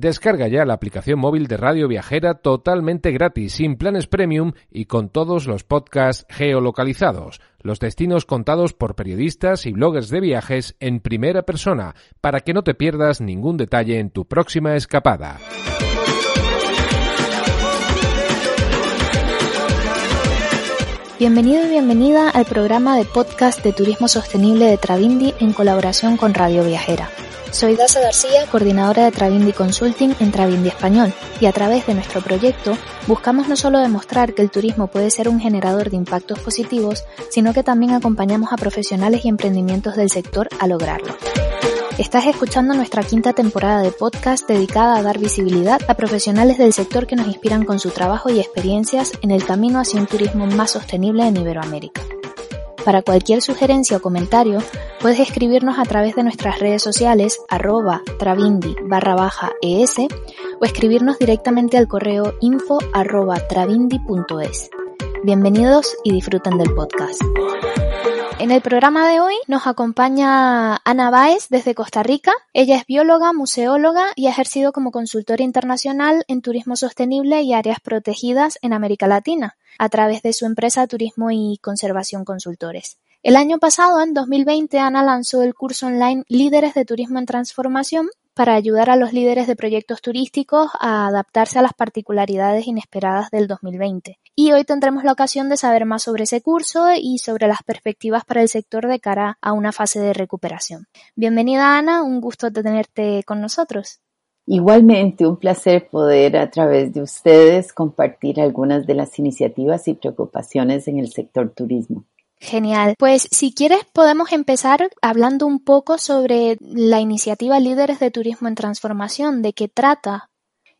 Descarga ya la aplicación móvil de Radio Viajera totalmente gratis, sin planes premium y con todos los podcasts geolocalizados, los destinos contados por periodistas y bloggers de viajes en primera persona, para que no te pierdas ningún detalle en tu próxima escapada. Bienvenido y bienvenida al programa de podcast de turismo sostenible de Travindi en colaboración con Radio Viajera. Soy Dasa García, coordinadora de Travindi Consulting en Travindi Español, y a través de nuestro proyecto buscamos no solo demostrar que el turismo puede ser un generador de impactos positivos, sino que también acompañamos a profesionales y emprendimientos del sector a lograrlo. Estás escuchando nuestra quinta temporada de podcast dedicada a dar visibilidad a profesionales del sector que nos inspiran con su trabajo y experiencias en el camino hacia un turismo más sostenible en Iberoamérica. Para cualquier sugerencia o comentario, puedes escribirnos a través de nuestras redes sociales arroba travindi barra baja es o escribirnos directamente al correo info arroba. Bienvenidos y disfruten del podcast. En el programa de hoy nos acompaña Ana Báez desde Costa Rica. Ella es bióloga, museóloga y ha ejercido como consultora internacional en turismo sostenible y áreas protegidas en América Latina, a través de su empresa Turismo y Conservación Consultores. El año pasado, en 2020, Ana lanzó el curso online Líderes de Turismo en Transformación para ayudar a los líderes de proyectos turísticos a adaptarse a las particularidades inesperadas del 2020. Y hoy tendremos la ocasión de saber más sobre ese curso y sobre las perspectivas para el sector de cara a una fase de recuperación. Bienvenida Ana, un gusto tenerte con nosotros. Igualmente, un placer poder a través de ustedes compartir algunas de las iniciativas y preocupaciones en el sector turismo. Genial. Pues si quieres podemos empezar hablando un poco sobre la iniciativa Líderes de Turismo en Transformación, de qué trata.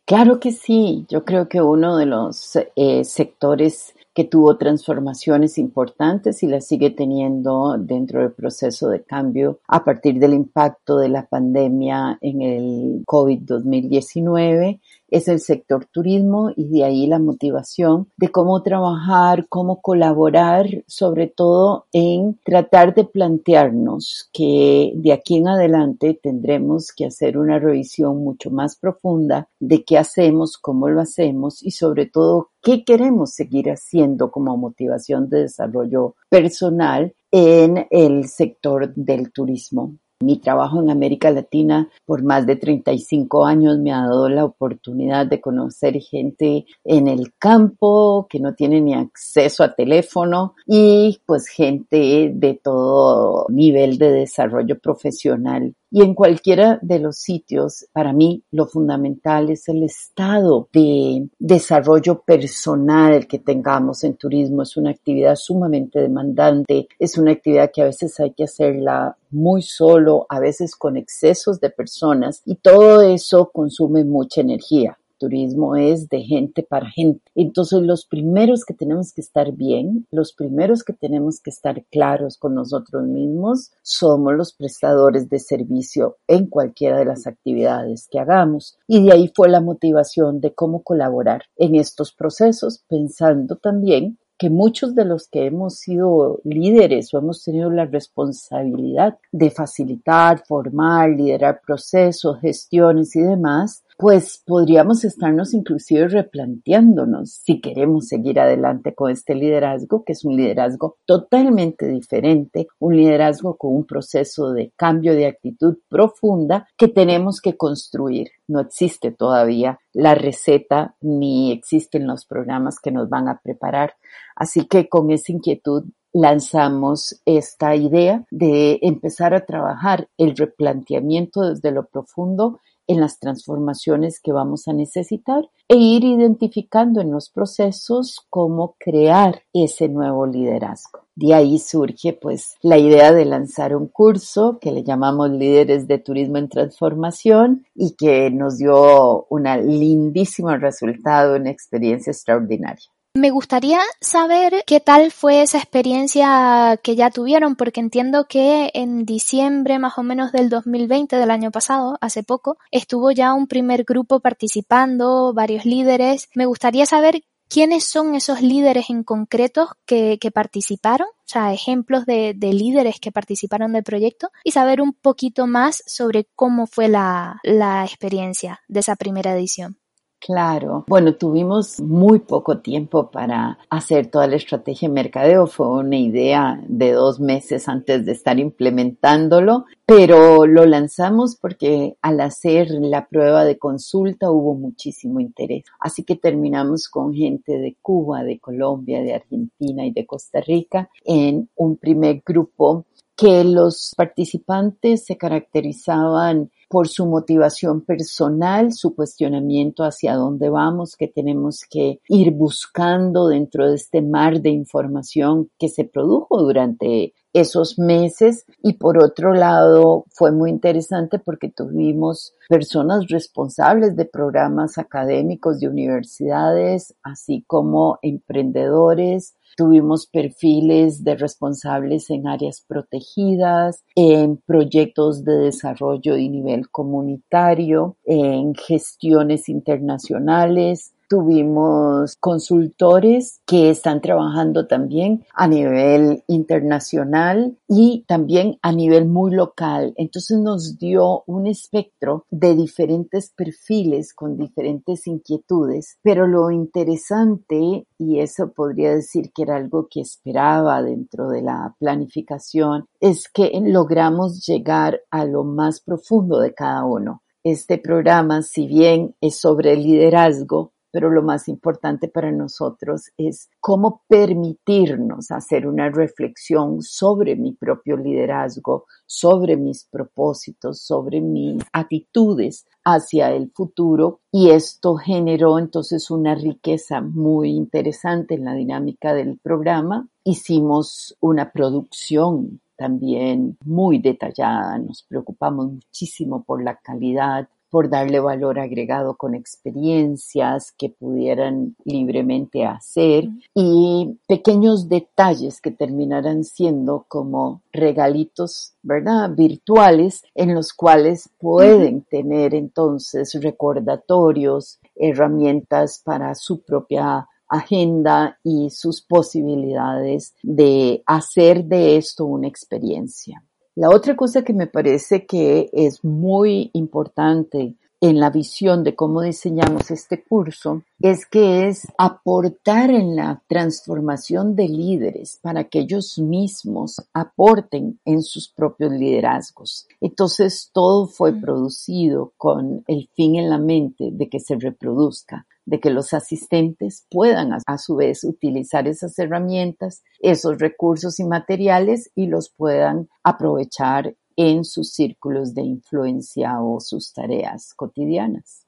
Claro que sí. Yo creo que uno de los eh, sectores que tuvo transformaciones importantes y las sigue teniendo dentro del proceso de cambio a partir del impacto de la pandemia en el COVID-2019 es el sector turismo y de ahí la motivación de cómo trabajar, cómo colaborar, sobre todo en tratar de plantearnos que de aquí en adelante tendremos que hacer una revisión mucho más profunda de qué hacemos, cómo lo hacemos y sobre todo qué queremos seguir haciendo como motivación de desarrollo personal en el sector del turismo. Mi trabajo en América Latina por más de 35 años me ha dado la oportunidad de conocer gente en el campo que no tiene ni acceso a teléfono y pues gente de todo nivel de desarrollo profesional y en cualquiera de los sitios, para mí lo fundamental es el estado de desarrollo personal que tengamos en turismo. Es una actividad sumamente demandante, es una actividad que a veces hay que hacerla muy solo, a veces con excesos de personas y todo eso consume mucha energía turismo es de gente para gente. Entonces los primeros que tenemos que estar bien, los primeros que tenemos que estar claros con nosotros mismos, somos los prestadores de servicio en cualquiera de las actividades que hagamos. Y de ahí fue la motivación de cómo colaborar en estos procesos, pensando también que muchos de los que hemos sido líderes o hemos tenido la responsabilidad de facilitar, formar, liderar procesos, gestiones y demás, pues podríamos estarnos inclusive replanteándonos si queremos seguir adelante con este liderazgo, que es un liderazgo totalmente diferente, un liderazgo con un proceso de cambio de actitud profunda que tenemos que construir. No existe todavía la receta ni existen los programas que nos van a preparar. Así que con esa inquietud lanzamos esta idea de empezar a trabajar el replanteamiento desde lo profundo en las transformaciones que vamos a necesitar e ir identificando en los procesos cómo crear ese nuevo liderazgo. De ahí surge pues la idea de lanzar un curso que le llamamos Líderes de Turismo en Transformación y que nos dio un lindísimo resultado, una experiencia extraordinaria. Me gustaría saber qué tal fue esa experiencia que ya tuvieron, porque entiendo que en diciembre más o menos del 2020, del año pasado, hace poco, estuvo ya un primer grupo participando, varios líderes. Me gustaría saber quiénes son esos líderes en concretos que, participaron, o sea, ejemplos de, líderes que participaron del proyecto y saber un poquito más sobre cómo fue la experiencia de esa primera edición. Claro. Bueno, tuvimos muy poco tiempo para hacer toda la estrategia de mercadeo. Fue una idea de dos meses antes de estar implementándolo, pero lo lanzamos porque al hacer la prueba de consulta hubo muchísimo interés. Así que terminamos con gente de Cuba, de Colombia, de Argentina y de Costa Rica en un primer grupo que los participantes se caracterizaban por su motivación personal, su cuestionamiento hacia dónde vamos, que tenemos que ir buscando dentro de este mar de información que se produjo durante esos meses. Y por otro lado fue muy interesante porque tuvimos personas responsables de programas académicos de universidades, así como emprendedores, Tuvimos perfiles de responsables en áreas protegidas, en proyectos de desarrollo y nivel comunitario, en gestiones internacionales, Tuvimos consultores que están trabajando también a nivel internacional y también a nivel muy local. Entonces nos dio un espectro de diferentes perfiles con diferentes inquietudes. Pero lo interesante, y eso podría decir que era algo que esperaba dentro de la planificación, es que logramos llegar a lo más profundo de cada uno. Este programa, si bien es sobre liderazgo, pero lo más importante para nosotros es cómo permitirnos hacer una reflexión sobre mi propio liderazgo, sobre mis propósitos, sobre mis actitudes hacia el futuro y esto generó entonces una riqueza muy interesante en la dinámica del programa. Hicimos una producción también muy detallada, nos preocupamos muchísimo por la calidad por darle valor agregado con experiencias que pudieran libremente hacer y pequeños detalles que terminarán siendo como regalitos, ¿verdad? Virtuales en los cuales pueden tener entonces recordatorios, herramientas para su propia agenda y sus posibilidades de hacer de esto una experiencia. La otra cosa que me parece que es muy importante en la visión de cómo diseñamos este curso es que es aportar en la transformación de líderes para que ellos mismos aporten en sus propios liderazgos. Entonces todo fue producido con el fin en la mente de que se reproduzca de que los asistentes puedan a, su vez utilizar esas herramientas, esos recursos y materiales y los puedan aprovechar en sus círculos de influencia o sus tareas cotidianas.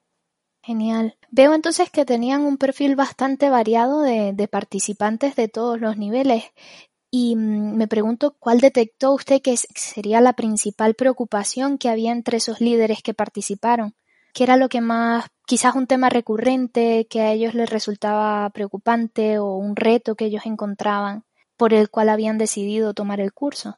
Genial. Veo entonces que tenían un perfil bastante variado de, participantes de todos los niveles. Y mm, me pregunto cuál detectó usted que sería la principal preocupación que había entre esos líderes que participaron. ¿Qué era lo que más, quizás un tema recurrente que a ellos les resultaba preocupante o un reto que ellos encontraban por el cual habían decidido tomar el curso?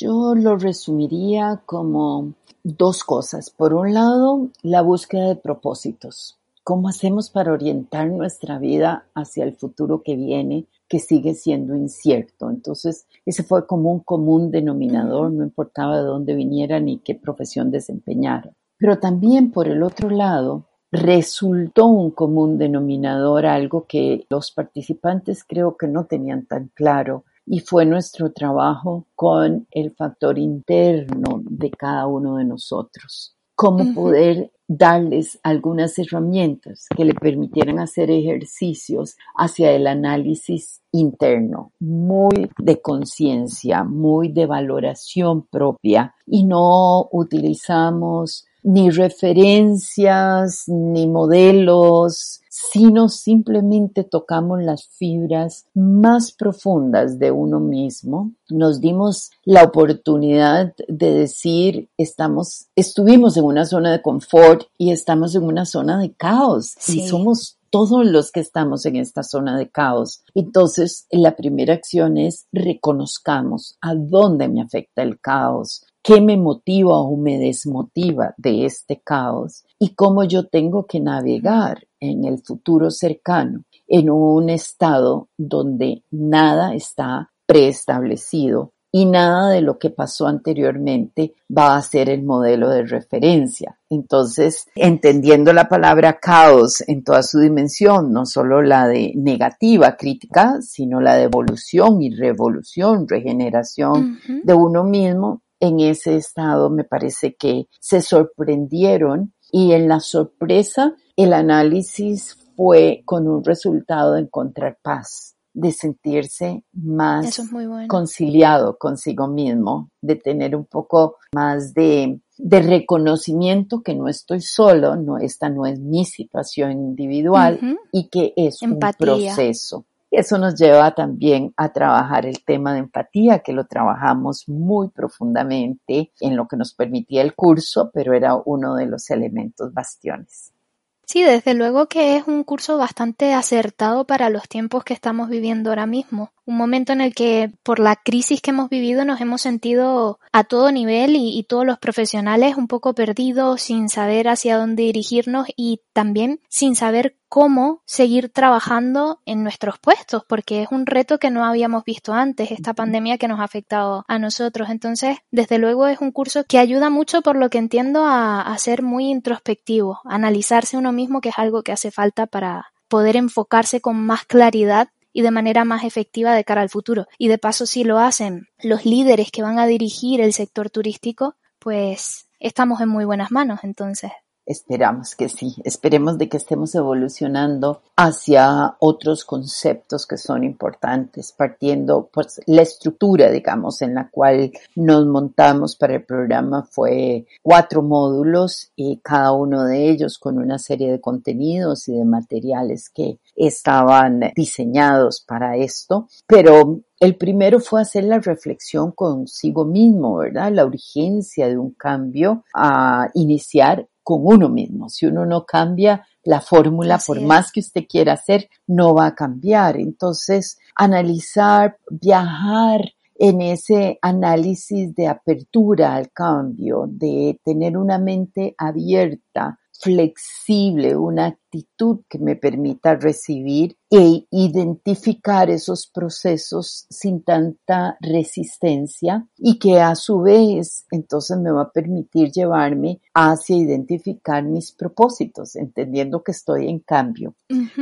Yo lo resumiría como dos cosas. Por un lado, la búsqueda de propósitos. ¿Cómo hacemos para orientar nuestra vida hacia el futuro que viene, que sigue siendo incierto? Entonces, ese fue como un común denominador, no importaba de dónde viniera ni qué profesión desempeñara. Pero también, por el otro lado, resultó un común denominador, algo que los participantes creo que no tenían tan claro, y fue nuestro trabajo con el factor interno de cada uno de nosotros. Cómo poder darles algunas herramientas que le permitieran hacer ejercicios hacia el análisis interno, muy de conciencia, muy de valoración propia y no utilizamos ni referencias, ni modelos, sino simplemente tocamos las fibras más profundas de uno mismo. Nos dimos la oportunidad de decir, estamos, estuvimos en una zona de confort y estamos en una zona de caos y somos todos los que estamos en esta zona de caos. Entonces, la primera acción es reconozcamos a dónde me afecta el caos, qué me motiva o me desmotiva de este caos y cómo yo tengo que navegar en el futuro cercano en un estado donde nada está preestablecido y nada de lo que pasó anteriormente va a ser el modelo de referencia. Entonces, entendiendo la palabra caos en toda su dimensión, no solo la de negativa crítica, sino la de evolución y revolución, regeneración de uno mismo, en ese estado me parece que se sorprendieron y en la sorpresa el análisis fue con un resultado de encontrar paz de sentirse más conciliado consigo mismo, de tener un poco más de, reconocimiento que no estoy solo, no, esta no es mi situación individual y que es un proceso. Eso nos lleva también a trabajar el tema de empatía, que lo trabajamos muy profundamente en lo que nos permitía el curso, pero era uno de los elementos bastiones. Sí, desde luego que es un curso bastante acertado para los tiempos que estamos viviendo ahora mismo. Un momento en el que por la crisis que hemos vivido nos hemos sentido a todo nivel y, todos los profesionales un poco perdidos, sin saber hacia dónde dirigirnos y también sin saber cómo seguir trabajando en nuestros puestos, porque es un reto que no habíamos visto antes, esta pandemia que nos ha afectado a nosotros. Entonces, desde luego es un curso que ayuda mucho, por lo que entiendo, a, a ser muy introspectivo, a analizarse uno mismo, que es algo que hace falta para poder enfocarse con más claridad y de manera más efectiva de cara al futuro. Y de paso, si lo hacen los líderes que van a dirigir el sector turístico, pues estamos en muy buenas manos entonces. Esperamos que sí, esperemos de que estemos evolucionando hacia otros conceptos que son importantes, partiendo pues la estructura, digamos, en la cual nos montamos para el programa fue cuatro módulos y cada uno de ellos con una serie de contenidos y de materiales que estaban diseñados para esto, pero el primero fue hacer la reflexión consigo mismo, ¿verdad? La urgencia de un cambio a iniciar con uno mismo. Si uno no cambia la fórmula, por más que usted quiera hacer, no va a cambiar. Entonces, analizar, viajar en ese análisis de apertura al cambio, de tener una mente abierta flexible, una actitud que me permita recibir e identificar esos procesos sin tanta resistencia y que a su vez entonces me va a permitir llevarme hacia identificar mis propósitos, entendiendo que estoy en cambio.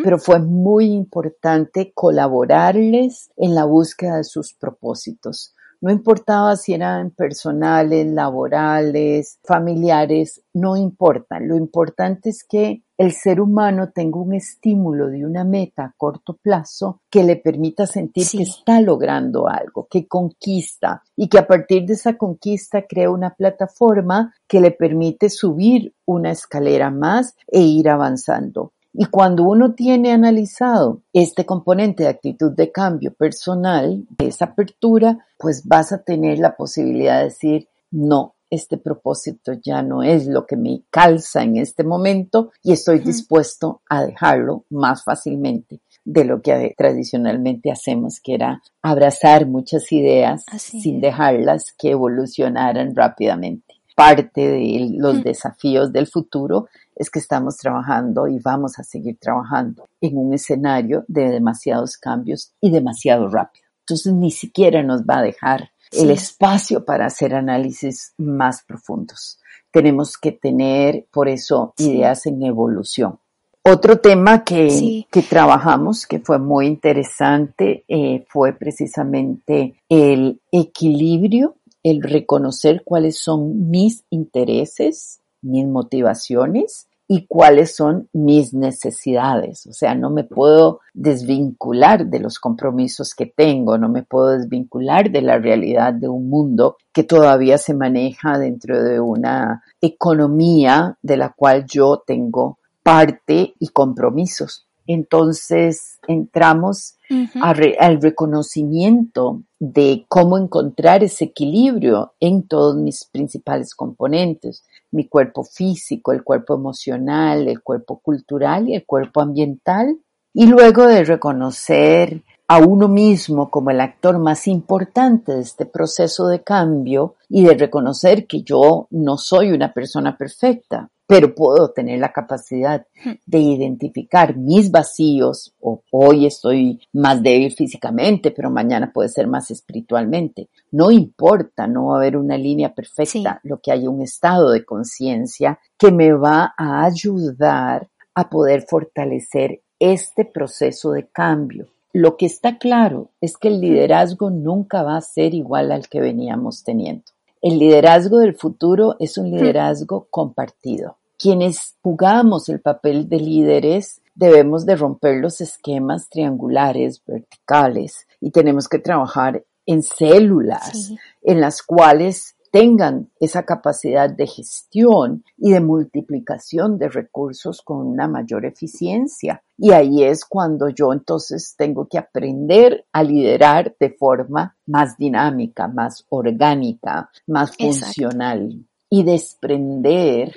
Pero fue muy importante colaborarles en la búsqueda de sus propósitos no importaba si eran personales, laborales, familiares, no importa. Lo importante es que el ser humano tenga un estímulo de una meta a corto plazo que le permita sentir que está logrando algo, que conquista y que a partir de esa conquista crea una plataforma que le permite subir una escalera más e ir avanzando. Y cuando uno tiene analizado este componente de actitud de cambio personal, de esa apertura, pues vas a tener la posibilidad de decir, no, este propósito ya no es lo que me calza en este momento y estoy dispuesto a dejarlo más fácilmente de lo que tradicionalmente hacemos, que era abrazar muchas ideas sin dejarlas que evolucionaran rápidamente. Parte de los desafíos del futuro es que estamos trabajando y vamos a seguir trabajando en un escenario de demasiados cambios y demasiado rápido. Entonces ni siquiera nos va a dejar el espacio para hacer análisis más profundos. Tenemos que tener, por eso, ideas en evolución. Otro tema que, que, trabajamos, que fue muy interesante, eh, fue precisamente el equilibrio, el reconocer cuáles son mis intereses, mis motivaciones y cuáles son mis necesidades. O sea, no me puedo desvincular de los compromisos que tengo, no me puedo desvincular de la realidad de un mundo que todavía se maneja dentro de una economía de la cual yo tengo parte y compromisos. Entonces entramos al reconocimiento de cómo encontrar ese equilibrio en todos mis principales componentes, mi cuerpo físico, el cuerpo emocional, el cuerpo cultural y el cuerpo ambiental. Y luego de reconocer a uno mismo como el actor más importante de este proceso de cambio y de reconocer que yo no soy una persona perfecta, pero puedo tener la capacidad de identificar mis vacíos, o hoy estoy más débil físicamente, pero mañana puede ser más espiritualmente. No importa, no va a haber una línea perfecta, lo que hay un estado de conciencia que me va a ayudar a poder fortalecer este proceso de cambio. Lo que está claro es que el liderazgo nunca va a ser igual al que veníamos teniendo. El liderazgo del futuro es un liderazgo compartido. Quienes jugamos el papel de líderes debemos de romper los esquemas triangulares, verticales, y tenemos que trabajar en células en las cuales tengan esa capacidad de gestión y de multiplicación de recursos con una mayor eficiencia. Y ahí es cuando yo entonces tengo que aprender a liderar de forma más dinámica, más orgánica, más funcional y desprender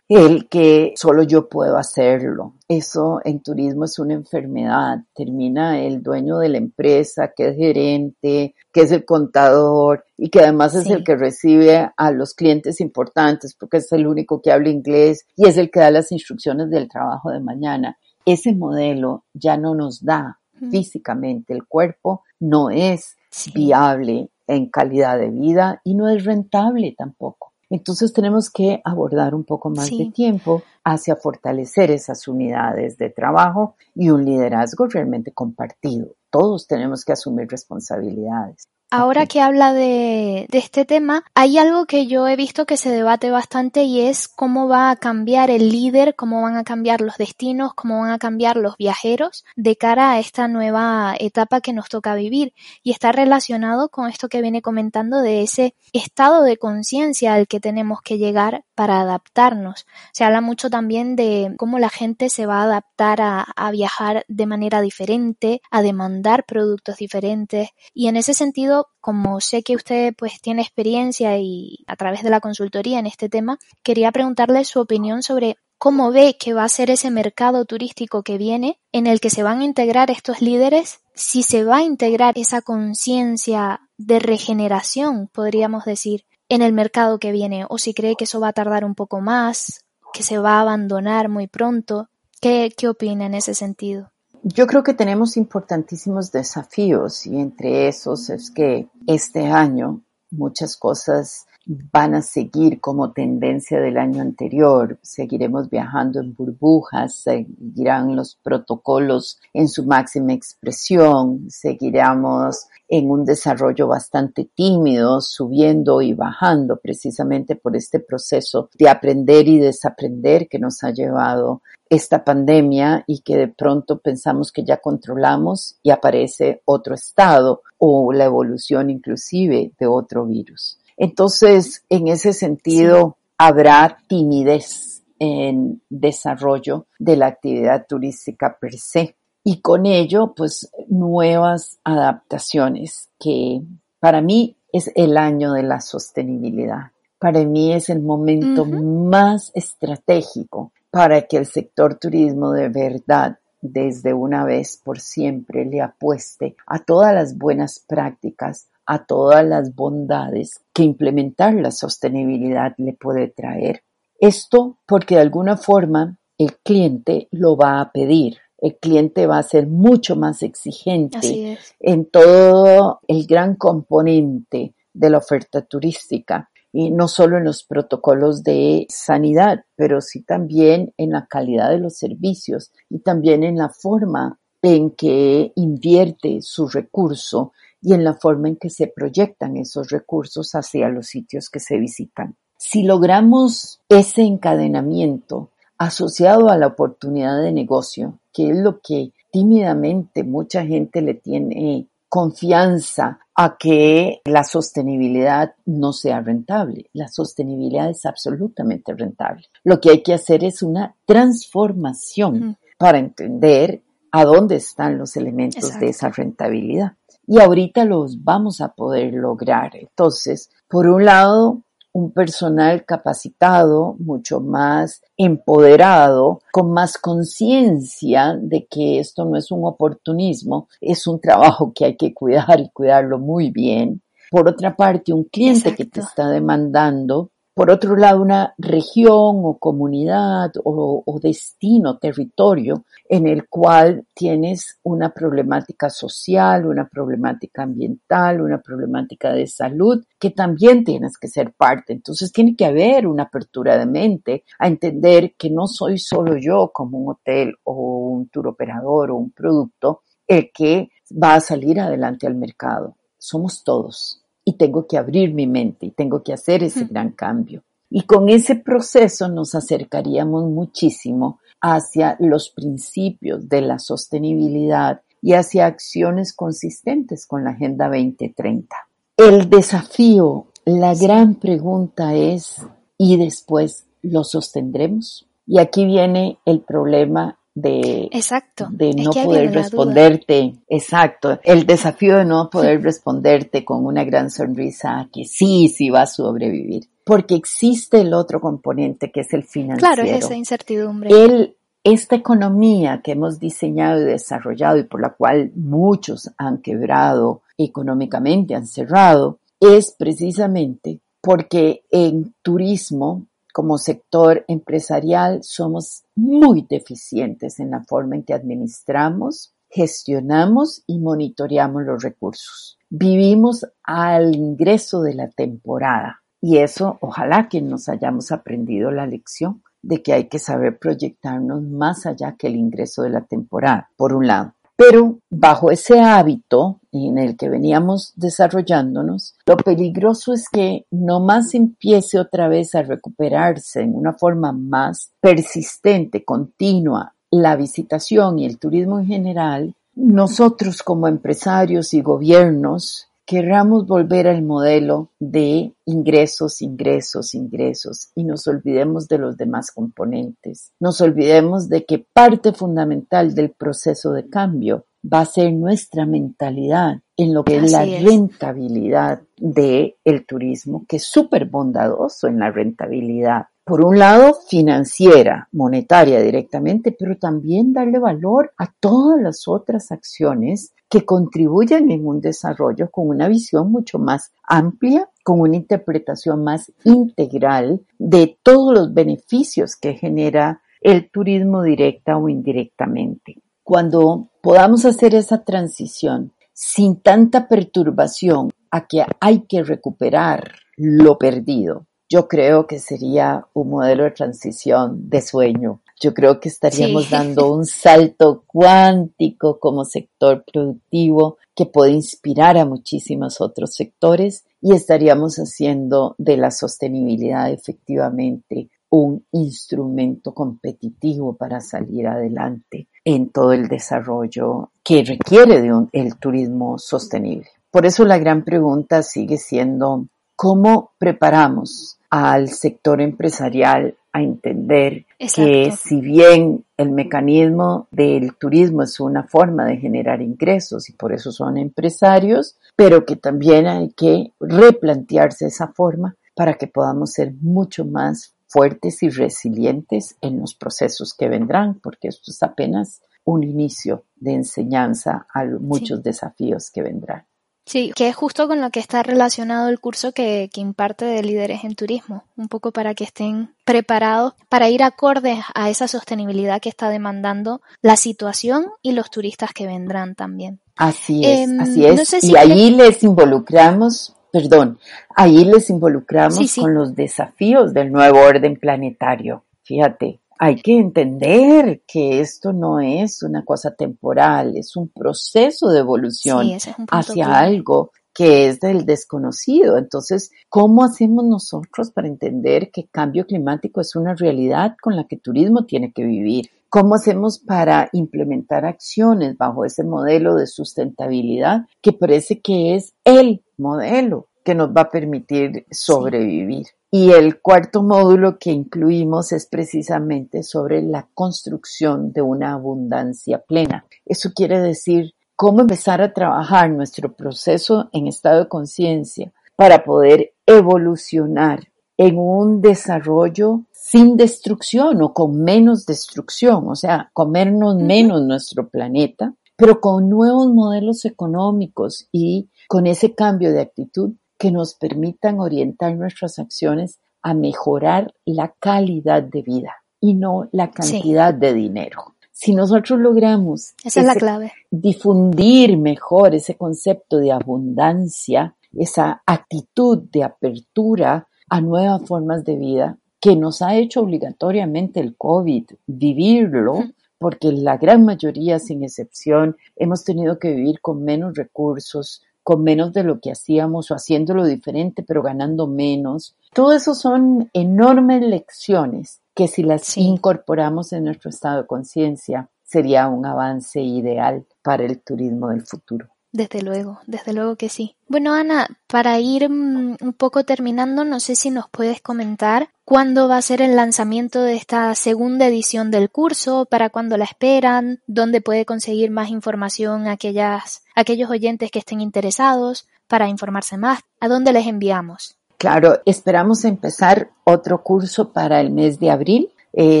el que solo yo puedo hacerlo. Eso en turismo es una enfermedad. Termina el dueño de la empresa, que es gerente, que es el contador y que además es el que recibe a los clientes importantes porque es el único que habla inglés y es el que da las instrucciones del trabajo de mañana. Ese modelo ya no nos da físicamente. El cuerpo no es viable en calidad de vida y no es rentable tampoco. Entonces tenemos que abordar un poco más de tiempo hacia fortalecer esas unidades de trabajo y un liderazgo realmente compartido. Todos tenemos que asumir responsabilidades. Ahora que habla de, de, este tema, hay algo que yo he visto que se debate bastante y es cómo va a cambiar el líder, cómo van a cambiar los destinos, cómo van a cambiar los viajeros de cara a esta nueva etapa que nos toca vivir. Y está relacionado con esto que viene comentando de ese estado de conciencia al que tenemos que llegar para adaptarnos. Se habla mucho también de cómo la gente se va a adaptar a, viajar de manera diferente, a demandar productos diferentes. Y en ese sentido, como sé que usted pues tiene experiencia y a través de la consultoría en este tema, quería preguntarle su opinión sobre cómo ve que va a ser ese mercado turístico que viene en el que se van a integrar estos líderes, si se va a integrar esa conciencia de regeneración, podríamos decir, en el mercado que viene, o si cree que eso va a tardar un poco más, que se va a abandonar muy pronto. ¿Qué, qué opina en ese sentido? Yo creo que tenemos importantísimos desafíos y entre esos es que este año muchas cosas van a seguir como tendencia del año anterior. Seguiremos viajando en burbujas, seguirán los protocolos en su máxima expresión, seguiremos en un desarrollo bastante tímido, subiendo y bajando precisamente por este proceso de aprender y desaprender que nos ha llevado esta pandemia y que de pronto pensamos que ya controlamos y aparece otro estado o la evolución inclusive de otro virus. Entonces, en ese sentido, habrá timidez en desarrollo de la actividad turística per se. Y con ello, pues, nuevas adaptaciones que para mí es el año de la sostenibilidad. Para mí es el momento más estratégico para que el sector turismo de verdad desde una vez por siempre le apueste a todas las buenas prácticas, a todas las bondades que implementar la sostenibilidad le puede traer. Esto porque de alguna forma el cliente lo va a pedir. El cliente va a ser mucho más exigente en todo el gran componente de la oferta turística y no solo en los protocolos de sanidad, pero sí también en la calidad de los servicios y también en la forma en que invierte su recurso y en la forma en que se proyectan esos recursos hacia los sitios que se visitan. Si logramos ese encadenamiento asociado a la oportunidad de negocio, que es lo que tímidamente mucha gente le tiene confianza a que la sostenibilidad no sea rentable. La sostenibilidad es absolutamente rentable. Lo que hay que hacer es una transformación para entender a dónde están los elementos de esa rentabilidad. Y ahorita los vamos a poder lograr. Entonces, por un lado, un personal capacitado, mucho más empoderado, con más conciencia de que esto no es un oportunismo, es un trabajo que hay que cuidar y cuidarlo muy bien. Por otra parte, un cliente que te está demandando por otro lado, una región o comunidad o, o, destino, territorio, en el cual tienes una problemática social, una problemática ambiental, una problemática de salud, que también tienes que ser parte. Entonces tiene que haber una apertura de mente a entender que no soy solo yo como un hotel o un tour operador o un producto el que va a salir adelante al mercado. Somos todos y tengo que abrir mi mente y tengo que hacer ese gran cambio. Y con ese proceso nos acercaríamos muchísimo hacia los principios de la sostenibilidad y hacia acciones consistentes con la Agenda 2030. El desafío, la gran pregunta es, ¿y después lo sostendremos? Y aquí viene el problema de, exacto. de no poder responderte, exacto, el desafío de no poder responderte con una gran sonrisa que sí, sí va a sobrevivir, porque existe el otro componente que es el financiero. Claro, esa incertidumbre. El, esta economía que hemos diseñado y desarrollado y por la cual muchos han quebrado económicamente, han cerrado, es precisamente porque en turismo como sector empresarial somos muy deficientes en la forma en que administramos, gestionamos y monitoreamos los recursos. Vivimos al ingreso de la temporada y eso ojalá que nos hayamos aprendido la lección de que hay que saber proyectarnos más allá que el ingreso de la temporada, por un lado. Pero bajo ese hábito en el que veníamos desarrollándonos, lo peligroso es que no más empiece otra vez a recuperarse en una forma más persistente, continua, la visitación y el turismo en general, nosotros como empresarios y gobiernos querramos volver al modelo de ingresos, ingresos, ingresos y nos olvidemos de los demás componentes. Nos olvidemos de que parte fundamental del proceso de cambio va a ser nuestra mentalidad en lo que es la rentabilidad del el turismo, que es súper bondadoso en la rentabilidad por un lado, financiera, monetaria directamente, pero también darle valor a todas las otras acciones que contribuyen en un desarrollo con una visión mucho más amplia, con una interpretación más integral de todos los beneficios que genera el turismo directa o indirectamente. Cuando podamos hacer esa transición sin tanta perturbación a que hay que recuperar lo perdido, yo creo que sería un modelo de transición de sueño. Yo creo que estaríamos dando un salto cuántico como sector productivo que puede inspirar a muchísimos otros sectores y estaríamos haciendo de la sostenibilidad efectivamente un instrumento competitivo para salir adelante en todo el desarrollo que requiere de un, el turismo sostenible. Por eso la gran pregunta sigue siendo cómo preparamos al sector empresarial a entender que si bien el mecanismo del turismo es una forma de generar ingresos y por eso son empresarios, pero que también hay que replantearse esa forma para que podamos ser mucho más fuertes y resilientes en los procesos que vendrán, porque esto es apenas un inicio de enseñanza a muchos desafíos que vendrán. Sí, que es justo con lo que está relacionado el curso que, que, imparte de líderes en turismo, un poco para que estén preparados para ir acordes a esa sostenibilidad que está demandando la situación y los turistas que vendrán también. Así es, em, así es. y ahí les involucramos, perdón, ahí les involucramos con los desafíos del nuevo orden planetario. Fíjate, hay que entender que esto no es una cosa temporal, es un proceso de evolución hacia algo que es del desconocido. Entonces, ¿cómo hacemos nosotros para entender que cambio climático es una realidad con la que turismo tiene que vivir? ¿Cómo hacemos para implementar acciones bajo ese modelo de sustentabilidad que parece que es el modelo que nos va a permitir sobrevivir? Y el cuarto módulo que incluimos es precisamente sobre la construcción de una abundancia plena. Eso quiere decir cómo empezar a trabajar nuestro proceso en estado de conciencia para poder evolucionar en un desarrollo sin destrucción o con menos destrucción, o sea, comernos menos nuestro planeta, pero con nuevos modelos económicos y con ese cambio de actitud que nos permitan orientar nuestras acciones a mejorar la calidad de vida y no la cantidad de dinero. Si nosotros logramos Esa es la clave. difundir mejor ese concepto de abundancia, esa actitud de apertura a nuevas formas de vida que nos ha hecho obligatoriamente el COVID vivirlo, porque la gran mayoría, sin excepción, hemos tenido que vivir con menos recursos, con menos de lo que hacíamos o haciéndolo diferente, pero ganando menos. Todo eso son enormes lecciones que si las incorporamos en nuestro estado de conciencia, sería un avance ideal para el turismo del futuro. Desde luego, desde luego que sí. Bueno, Ana, para ir mm, un poco terminando, no sé si nos puedes comentar cuándo va a ser el lanzamiento de esta segunda edición del curso, para cuándo la esperan, dónde puede conseguir más información aquellas, aquellos oyentes que estén interesados para informarse más, a dónde les enviamos. Claro, esperamos empezar otro curso para el mes de abril. Eh,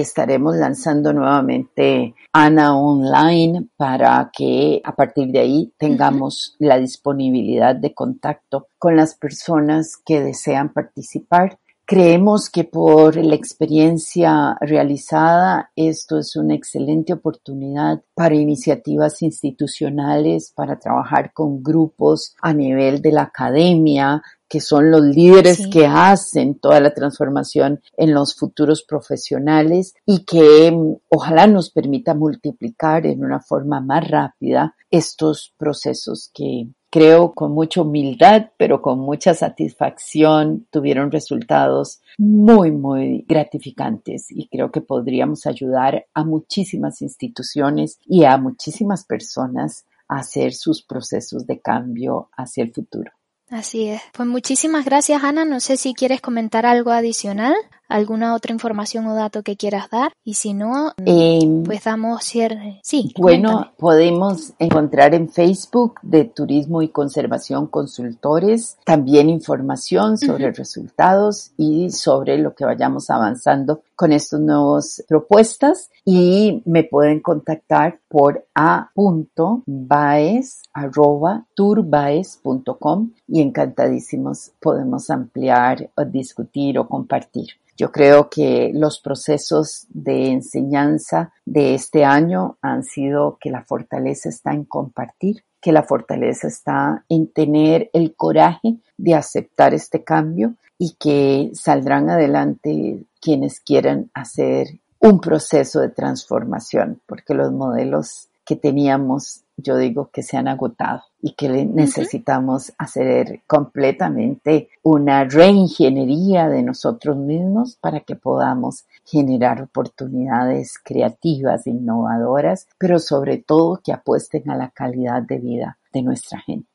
estaremos lanzando nuevamente ANA Online para que a partir de ahí tengamos la disponibilidad de contacto con las personas que desean participar. Creemos que por la experiencia realizada esto es una excelente oportunidad para iniciativas institucionales, para trabajar con grupos a nivel de la academia, que son los líderes que hacen toda la transformación en los futuros profesionales y que mm, ojalá nos permita multiplicar en una forma más rápida estos procesos que creo con mucha humildad, pero con mucha satisfacción tuvieron resultados muy, muy gratificantes y creo que podríamos ayudar a muchísimas instituciones y a muchísimas personas a hacer sus procesos de cambio hacia el futuro. Así es. Pues muchísimas gracias, Ana. No sé si quieres comentar algo adicional, alguna otra información o dato que quieras dar. Y si no, em, pues damos cierre. Sí. Bueno, podemos encontrar en Facebook de Turismo y Conservación Consultores también información sobre resultados y sobre lo que vayamos avanzando con estas nuevas propuestas. Y me pueden contactar por a.baez.turbaez.com y encantadísimos podemos ampliar o discutir o compartir. Yo creo que los procesos de enseñanza de este año han sido que la fortaleza está en compartir, que la fortaleza está en tener el coraje de aceptar este cambio y que saldrán adelante quienes quieran hacer un proceso de transformación, porque los modelos que teníamos, yo digo que se han agotado y que necesitamos hacer completamente una reingeniería de nosotros mismos para que podamos generar oportunidades creativas, innovadoras, pero sobre todo que apuesten a la calidad de vida de nuestra gente.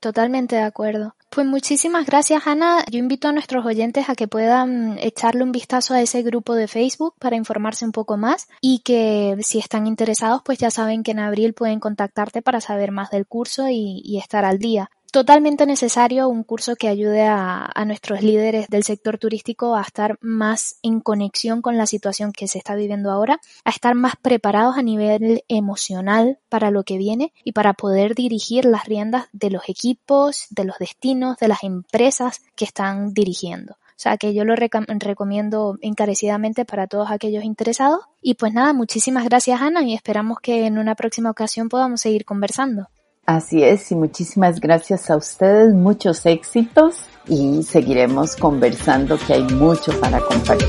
Totalmente de acuerdo. Pues muchísimas gracias, Ana. Yo invito a nuestros oyentes a que puedan echarle un vistazo a ese grupo de Facebook para informarse un poco más y que si están interesados, pues ya saben que en abril pueden contactarte para saber más del curso y, y estar al día totalmente necesario un curso que ayude a, nuestros líderes del sector turístico a estar más en conexión con la situación que se está viviendo ahora, a estar más preparados a nivel emocional para lo que viene y para poder dirigir las riendas de los equipos, de los destinos, de las empresas que están dirigiendo. O sea que yo lo recomiendo encarecidamente para todos aquellos interesados. Y pues nada, muchísimas gracias Ana y esperamos que en una próxima ocasión podamos seguir conversando. Así es, y muchísimas gracias a ustedes, muchos éxitos y seguiremos conversando que hay mucho para compartir.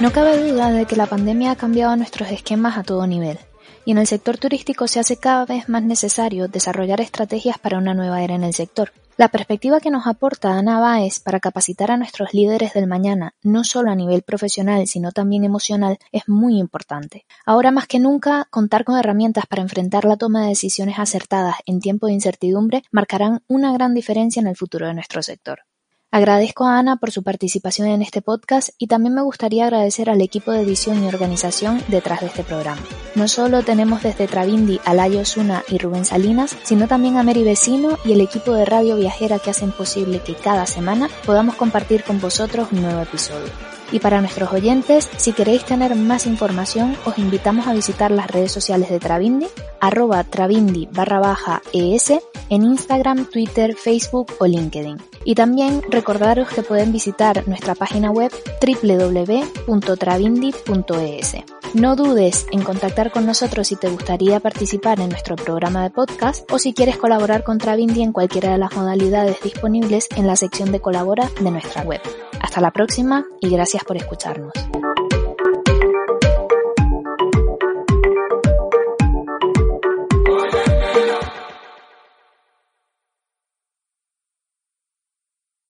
No cabe duda de que la pandemia ha cambiado nuestros esquemas a todo nivel y en el sector turístico se hace cada vez más necesario desarrollar estrategias para una nueva era en el sector. La perspectiva que nos aporta Ana Báez para capacitar a nuestros líderes del mañana, no solo a nivel profesional, sino también emocional, es muy importante. Ahora más que nunca, contar con herramientas para enfrentar la toma de decisiones acertadas en tiempo de incertidumbre marcarán una gran diferencia en el futuro de nuestro sector. Agradezco a Ana por su participación en este podcast y también me gustaría agradecer al equipo de edición y organización detrás de este programa. No solo tenemos desde Travindi a Layo Osuna y Rubén Salinas, sino también a Mary Vecino y el equipo de Radio Viajera que hacen posible que cada semana podamos compartir con vosotros un nuevo episodio. Y para nuestros oyentes, si queréis tener más información, os invitamos a visitar las redes sociales de Travindi, arroba travindi barra baja es, en Instagram, Twitter, Facebook o LinkedIn. Y también recordaros que pueden visitar nuestra página web www.travindi.es. No dudes en contactar con nosotros si te gustaría participar en nuestro programa de podcast o si quieres colaborar con Travindi en cualquiera de las modalidades disponibles en la sección de colabora de nuestra web. Hasta la próxima y gracias por escucharnos.